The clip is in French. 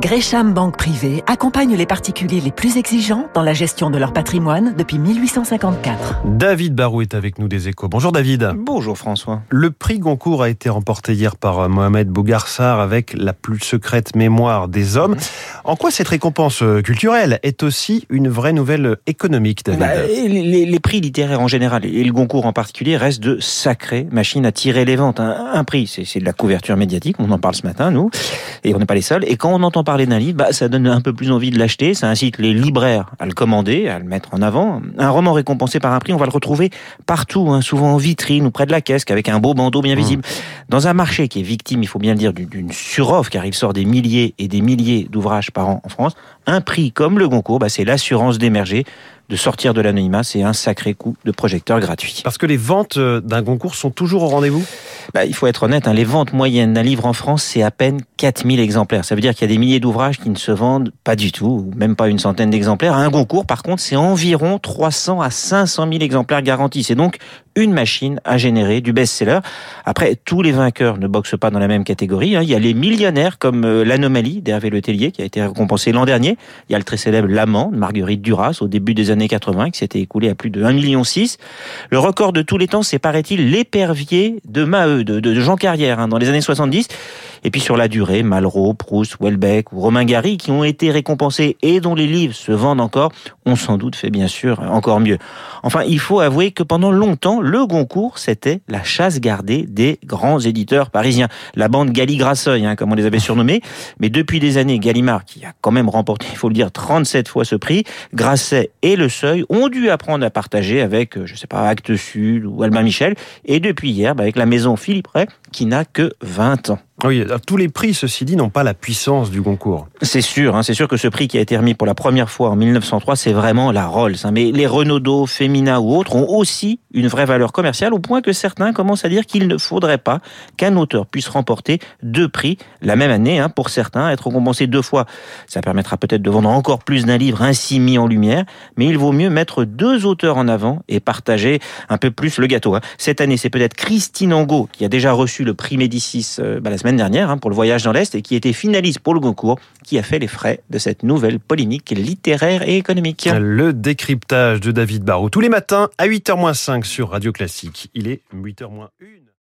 Gresham Banque Privée accompagne les particuliers les plus exigeants dans la gestion de leur patrimoine depuis 1854. David Barou est avec nous des échos. Bonjour David. Bonjour François. Le prix Goncourt a été remporté hier par euh, Mohamed Bougarsar avec la plus secrète mémoire des hommes. En quoi cette récompense euh, culturelle est aussi une vraie nouvelle économique, David bah, les, les, prix littéraires en général et le Goncourt en particulier restent de sacrées machines à tirer les ventes. Un, un prix, c'est de la couverture médiatique, on en parle ce matin, nous, et on n'est pas les seuls. Et quand on entend parler d'un livre, bah, ça donne un peu plus envie de l'acheter, ça incite les libraires à le commander, à le mettre en avant. Un roman récompensé par un prix, on va le retrouver partout, hein, souvent en vitrine ou près de la caisse, avec un beau bandeau bien mmh. visible. Dans un marché qui est victime, il faut bien le dire, d'une suroffre, car il sort des milliers et des milliers d'ouvrages par an en France, un prix comme le Goncourt, bah, c'est l'assurance d'émerger de sortir de l'anonymat, c'est un sacré coup de projecteur gratuit. Parce que les ventes euh, d'un concours sont toujours au rendez-vous? Bah, Il faut être honnête, hein, les ventes moyennes d'un livre en France, c'est à peine 4000 exemplaires. Ça veut dire qu'il y a des milliers d'ouvrages qui ne se vendent pas du tout, même pas une centaine d'exemplaires. Un concours, par contre, c'est environ 300 à 500 000 exemplaires garantis. C'est donc une machine à générer du best-seller. Après, tous les vainqueurs ne boxent pas dans la même catégorie. Hein. Il y a les millionnaires comme euh, l'Anomalie d'Hervé Le Tellier qui a été récompensé l'an dernier. Il y a le très célèbre L'Amant de Marguerite Duras au début des années 80 qui s'était écoulé à plus de 1,6 million. Le record de tous les temps, c'est paraît-il l'épervier de Maheu, de, Jean Carrière, hein, dans les années 70. Et puis sur la durée, Malraux, Proust, Welbeck ou Romain Gary, qui ont été récompensés et dont les livres se vendent encore, ont sans doute fait bien sûr encore mieux. Enfin, il faut avouer que pendant longtemps, le Goncourt, c'était la chasse gardée des grands éditeurs parisiens. La bande Gali-Grasseuil, hein, comme on les avait surnommés. Mais depuis des années, Gallimard, qui a quand même remporté, il faut le dire, 37 fois ce prix, Grasset et Le Seuil ont dû apprendre à partager avec, euh, je sais pas, Actes Sud ou Albin Michel. Et depuis hier, bah, avec la maison Philippe qui n'a que 20 ans. Oui, tous les prix, ceci dit, n'ont pas la puissance du Goncourt. C'est sûr, hein, c'est sûr que ce prix qui a été remis pour la première fois en 1903, c'est vraiment la Rolls. Hein. mais les Renaudot, Femina ou autres ont aussi une vraie valeur commerciale, au point que certains commencent à dire qu'il ne faudrait pas qu'un auteur puisse remporter deux prix la même année. Hein, pour certains, être récompensé deux fois, ça permettra peut-être de vendre encore plus d'un livre ainsi mis en lumière, mais il vaut mieux mettre deux auteurs en avant et partager un peu plus le gâteau. Cette année, c'est peut-être Christine Angot qui a déjà reçu le prix Médicis euh, bah, la semaine dernière hein, pour le voyage dans l'Est et qui était finaliste pour le Goncourt, qui a fait les frais de cette nouvelle polémique littéraire et économique. Le décryptage de David Barrault tous les matins à 8h05 sur Radio Classique. Il est 8h01.